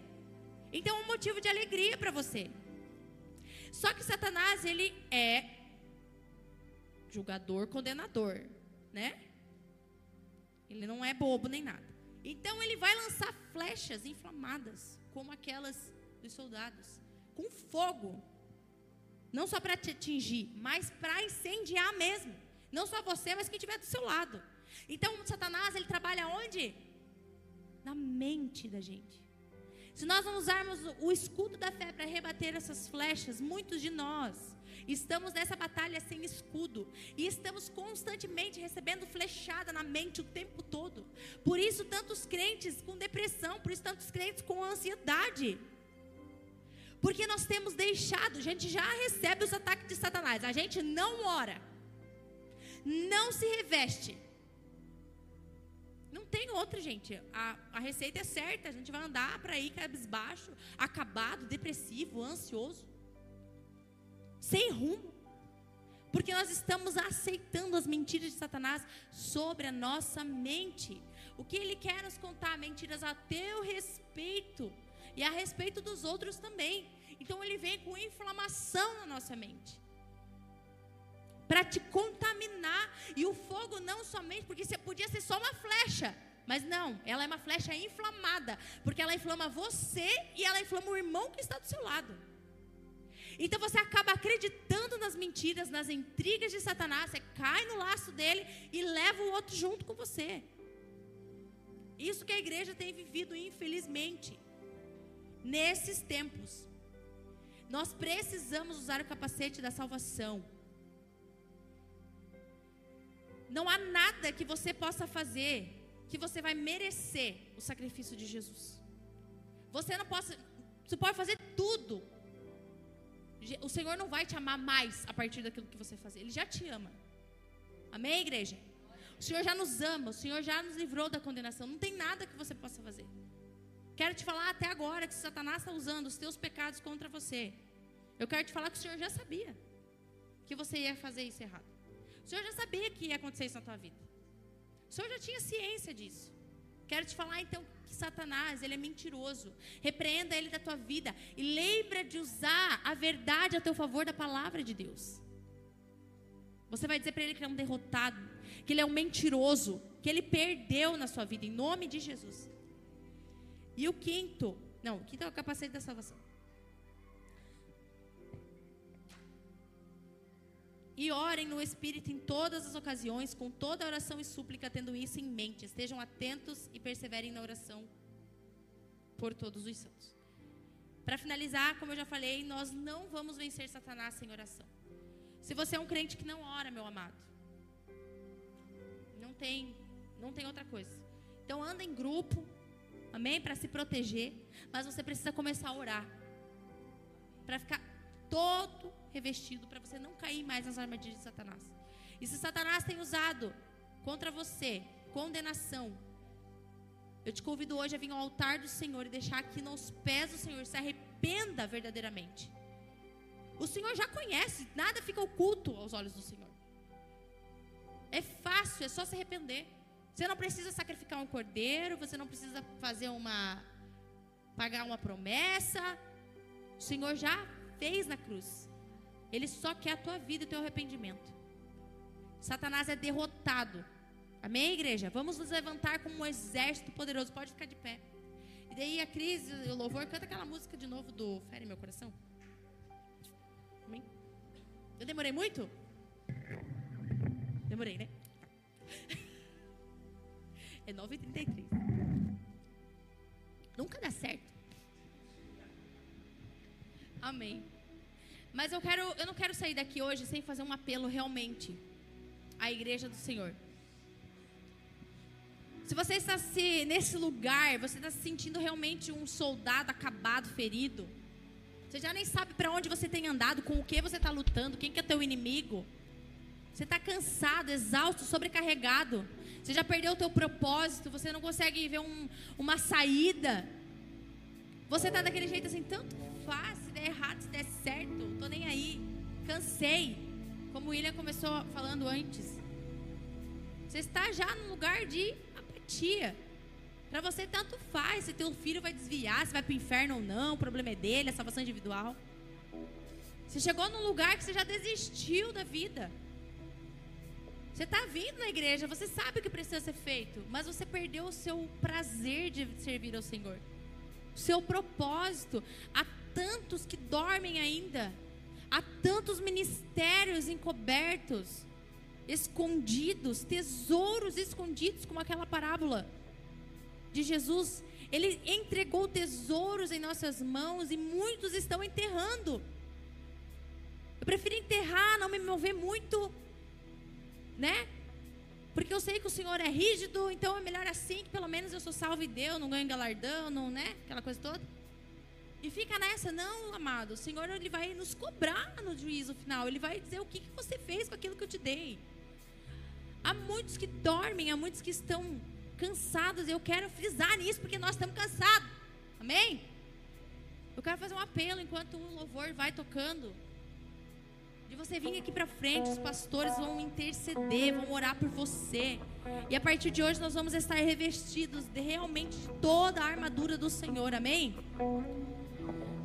Então um motivo de alegria para você. Só que Satanás, ele é julgador, condenador, né? Ele não é bobo nem nada. Então ele vai lançar flechas inflamadas, como aquelas dos soldados, com fogo. Não só para te atingir, mas para incendiar mesmo. Não só você, mas quem estiver do seu lado. Então, Satanás, ele trabalha onde? Na mente da gente. Se nós não usarmos o escudo da fé para rebater essas flechas, muitos de nós estamos nessa batalha sem escudo e estamos constantemente recebendo flechada na mente o tempo todo. Por isso, tantos crentes com depressão, por isso, tantos crentes com ansiedade. Porque nós temos deixado, a gente já recebe os ataques de Satanás, a gente não ora não se reveste. Não tem outra, gente. A, a receita é certa. A gente vai andar para aí cabisbaixo, acabado, depressivo, ansioso, sem rumo. Porque nós estamos aceitando as mentiras de Satanás sobre a nossa mente. O que ele quer nos contar? Mentiras a teu respeito e a respeito dos outros também. Então ele vem com inflamação na nossa mente para te contaminar. E o fogo não somente, porque você podia ser só uma flecha. Mas não, ela é uma flecha inflamada, porque ela inflama você e ela inflama o irmão que está do seu lado. Então você acaba acreditando nas mentiras, nas intrigas de Satanás, você cai no laço dele e leva o outro junto com você. Isso que a igreja tem vivido, infelizmente, nesses tempos. Nós precisamos usar o capacete da salvação. Não há nada que você possa fazer que você vai merecer o sacrifício de Jesus. Você não pode, você pode fazer tudo, O Senhor não vai te amar mais a partir daquilo que você fazer. Ele já te ama. Amém, igreja? O Senhor já nos ama, o Senhor já nos livrou da condenação. Não tem nada que você possa fazer. Quero te falar até agora que Satanás está usando os teus pecados contra você. Eu quero te falar que o Senhor já sabia que você ia fazer isso errado. O Senhor já sabia que ia acontecer isso na tua vida. O Senhor já tinha ciência disso. Quero te falar então que Satanás, ele é mentiroso. Repreenda ele da tua vida e lembra de usar a verdade a teu favor da palavra de Deus. Você vai dizer para ele que ele é um derrotado, que ele é um mentiroso, que ele perdeu na sua vida, em nome de Jesus. E o quinto, não, o quinto é o capacete da salvação. E orem no Espírito em todas as ocasiões, com toda oração e súplica, tendo isso em mente. Estejam atentos e perseverem na oração por todos os santos. Para finalizar, como eu já falei, nós não vamos vencer Satanás sem oração. Se você é um crente que não ora, meu amado, não tem, não tem outra coisa. Então anda em grupo, amém, para se proteger, mas você precisa começar a orar. Para ficar todo revestido para você não cair mais nas armadilhas de Satanás. E se Satanás tem usado contra você condenação, eu te convido hoje a vir ao altar do Senhor e deixar aqui nos pés do Senhor, se arrependa verdadeiramente. O Senhor já conhece, nada fica oculto aos olhos do Senhor. É fácil, é só se arrepender. Você não precisa sacrificar um cordeiro, você não precisa fazer uma pagar uma promessa. O Senhor já fez na cruz. Ele só quer a tua vida e o teu arrependimento. Satanás é derrotado. Amém, igreja? Vamos nos levantar como um exército poderoso. Pode ficar de pé. E daí a crise, o louvor, canta aquela música de novo do Fere Meu Coração. Amém? Eu demorei muito? Demorei, né? É 9h33. Nunca dá certo. Amém. Mas eu quero, eu não quero sair daqui hoje sem fazer um apelo realmente à igreja do Senhor. Se você está se, nesse lugar, você está se sentindo realmente um soldado acabado, ferido. Você já nem sabe para onde você tem andado, com o que você está lutando, quem que é teu inimigo. Você está cansado, exausto, sobrecarregado. Você já perdeu o teu propósito, você não consegue ver um, uma saída. Você está daquele jeito assim, tanto faz, se der errado, se der certo, tô nem aí. Cansei. Como o William começou falando antes. Você está já num lugar de apatia. Para você tanto faz se teu filho vai desviar, se vai para o inferno ou não, o problema é dele, a salvação individual. Você chegou num lugar que você já desistiu da vida. Você está vindo na igreja, você sabe o que precisa ser feito, mas você perdeu o seu prazer de servir ao Senhor, o seu propósito. Há tantos que dormem ainda. Há tantos ministérios encobertos, escondidos, tesouros escondidos, como aquela parábola de Jesus. Ele entregou tesouros em nossas mãos e muitos estão enterrando. Eu prefiro enterrar, não me mover muito, né? Porque eu sei que o Senhor é rígido, então é melhor assim, que pelo menos eu sou salvo e Deus, não ganho galardão, não, né? Aquela coisa toda. E fica nessa, não, amado. O Senhor ele vai nos cobrar no juízo final. Ele vai dizer o que, que você fez com aquilo que eu te dei. Há muitos que dormem, há muitos que estão cansados. Eu quero frisar nisso porque nós estamos cansados. Amém? Eu quero fazer um apelo enquanto o louvor vai tocando. De você vir aqui para frente, os pastores vão interceder, vão orar por você. E a partir de hoje nós vamos estar revestidos de realmente de toda a armadura do Senhor. Amém?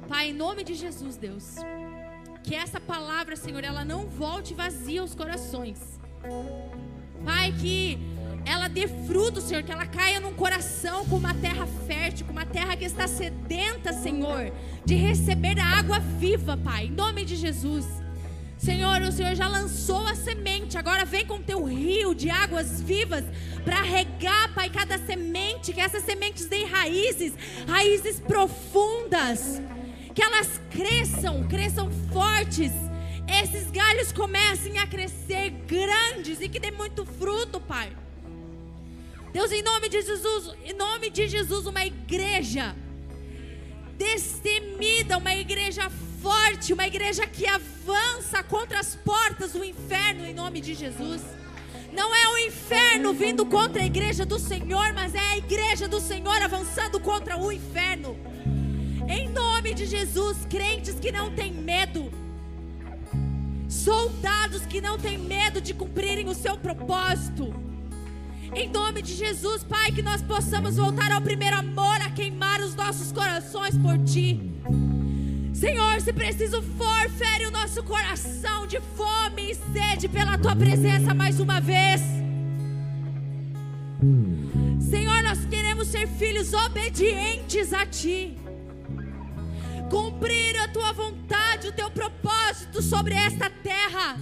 Pai, em nome de Jesus, Deus, que essa palavra, Senhor, ela não volte vazia aos corações. Pai, que ela dê fruto, Senhor, que ela caia num coração com uma terra fértil, com uma terra que está sedenta, Senhor, de receber a água viva, Pai, em nome de Jesus. Senhor, o Senhor já lançou a semente, agora vem com teu rio de águas vivas para regar, Pai, cada semente, que essas sementes deem raízes, raízes profundas que elas cresçam, cresçam fortes. Esses galhos comecem a crescer grandes e que dê muito fruto, Pai. Deus, em nome de Jesus, em nome de Jesus, uma igreja destemida, uma igreja forte, uma igreja que avança contra as portas do inferno em nome de Jesus. Não é o inferno vindo contra a igreja do Senhor, mas é a igreja do Senhor avançando contra o inferno. Em nome de Jesus, crentes que não têm medo, soldados que não têm medo de cumprirem o seu propósito. Em nome de Jesus, Pai, que nós possamos voltar ao primeiro amor, a queimar os nossos corações por Ti. Senhor, se preciso for, fere o nosso coração de fome e sede pela Tua presença mais uma vez. Senhor, nós queremos ser filhos obedientes a Ti. Cumprir a Tua vontade, o Teu propósito sobre esta terra.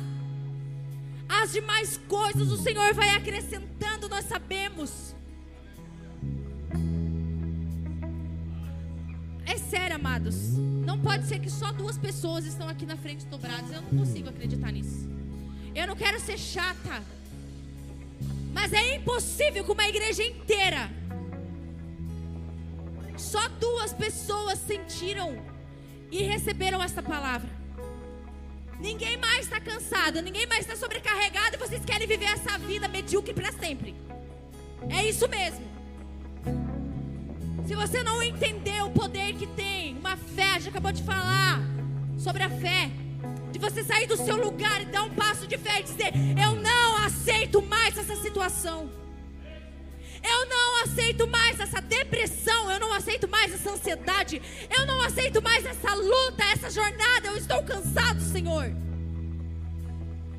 As demais coisas o Senhor vai acrescentando, nós sabemos. É sério, amados. Não pode ser que só duas pessoas estão aqui na frente dobradas. Eu não consigo acreditar nisso. Eu não quero ser chata. Mas é impossível que uma igreja inteira, só duas pessoas sentiram e receberam essa palavra. Ninguém mais está cansado, ninguém mais está sobrecarregado e vocês querem viver essa vida medíocre para sempre. É isso mesmo. Se você não entendeu o poder que tem uma fé, já acabou de falar sobre a fé, de você sair do seu lugar e dar um passo de fé e dizer: Eu não aceito mais essa situação. Eu não aceito mais essa depressão, eu não aceito mais essa ansiedade, eu não aceito mais essa luta, essa jornada. Eu estou cansado, Senhor.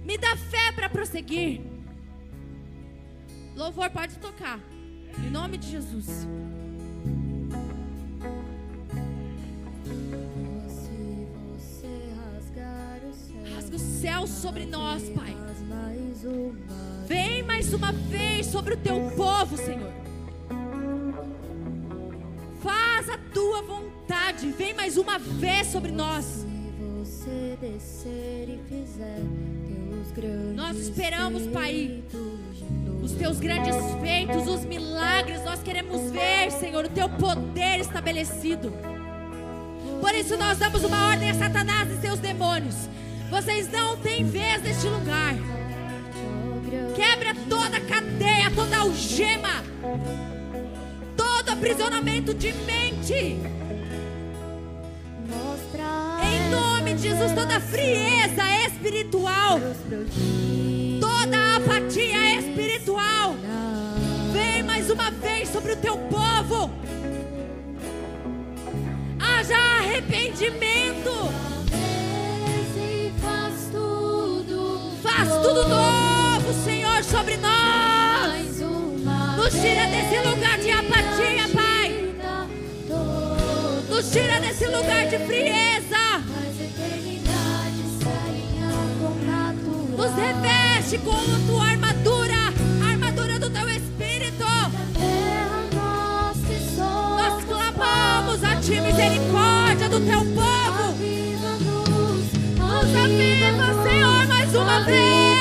Me dá fé para prosseguir. Louvor pode tocar. Em nome de Jesus. Rasga o céu sobre nós, Pai. Vem mais uma vez sobre o teu povo, Senhor. Faz a tua vontade. Vem mais uma vez sobre nós. Se você descer e fizer teus grandes Nós esperamos, Pai. Os teus grandes feitos, os milagres, nós queremos ver, Senhor, o teu poder estabelecido. Por isso nós damos uma ordem a Satanás e seus demônios. Vocês não têm vez neste lugar. Toda cadeia, toda algema, todo aprisionamento de mente. Em nome de Jesus, toda frieza espiritual, toda apatia espiritual. Vem mais uma vez sobre o teu povo. Haja arrependimento. faz tudo Faz tudo novo, Sobre nós. Nos tira desse lugar de apatia, Pai. Nos tira desse lugar de frieza. Nos reveste com a tua armadura, a armadura do teu espírito. Nós clamamos a ti misericórdia do teu povo. Nos aviva, Senhor, mais uma vez.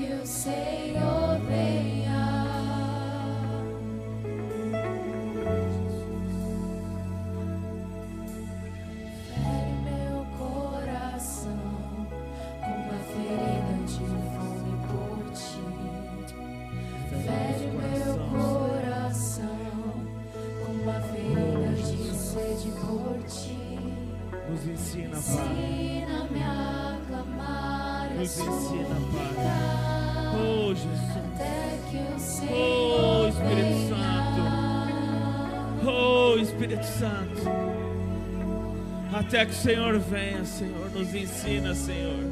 Até que o Santo. Até que o Senhor venha, Senhor. Nos ensina, Senhor.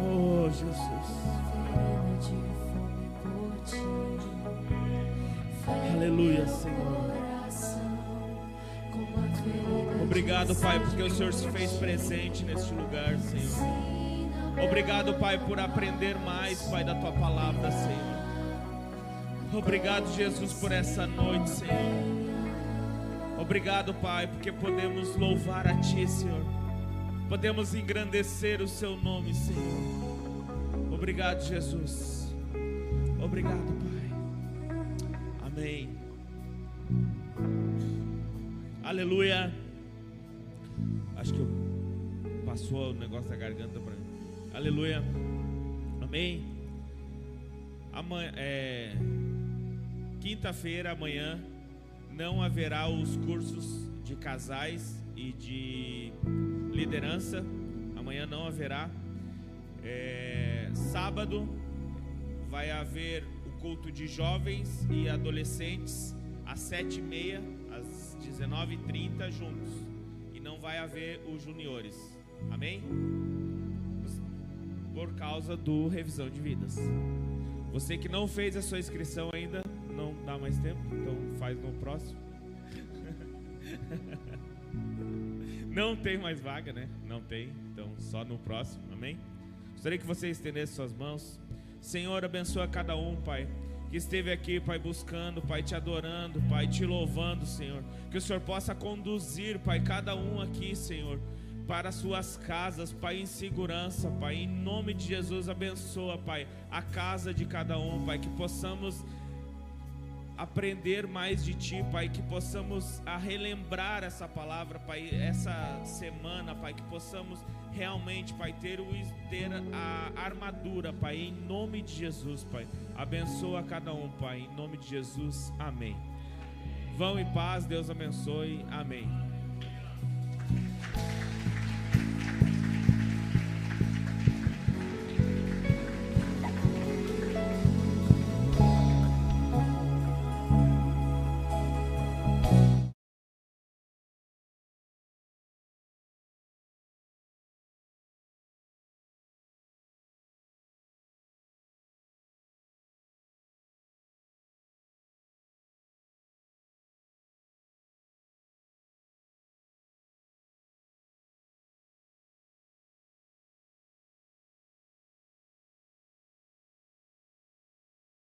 Oh, Jesus. Aleluia, Senhor. Obrigado, Pai, porque o Senhor se fez presente neste lugar, Senhor. Obrigado, Pai, por aprender mais, Pai, da tua palavra, Senhor. Obrigado, Jesus, por essa noite, Senhor. Obrigado, Pai, porque podemos louvar a Ti, Senhor. Podemos engrandecer o Seu nome, Senhor. Obrigado, Jesus. Obrigado, Pai. Amém. Aleluia. Acho que eu passou o negócio da garganta para mim. Aleluia. Amém. Amanhã, é, quinta-feira, amanhã, não haverá os cursos de casais e de liderança. Amanhã não haverá. É, sábado vai haver o culto de jovens e adolescentes às sete e meia, às 19h30 juntos. E não vai haver os juniores. Amém? Por causa do revisão de vidas. Você que não fez a sua inscrição ainda, não dá mais tempo, então faz no próximo. Não tem mais vaga, né? Não tem, então só no próximo, amém? Gostaria que você estendesse suas mãos. Senhor, abençoa cada um, Pai, que esteve aqui, Pai, buscando, Pai, te adorando, Pai, te louvando, Senhor. Que o Senhor possa conduzir, Pai, cada um aqui, Senhor, para suas casas, Pai, em segurança, Pai. Em nome de Jesus, abençoa, Pai, a casa de cada um, Pai, que possamos aprender mais de Ti, Pai, que possamos a relembrar essa palavra, Pai, essa semana, Pai, que possamos realmente, Pai, ter, o, ter a armadura, Pai, em nome de Jesus, Pai. Abençoa cada um, Pai, em nome de Jesus, amém. Vão em paz, Deus abençoe, amém.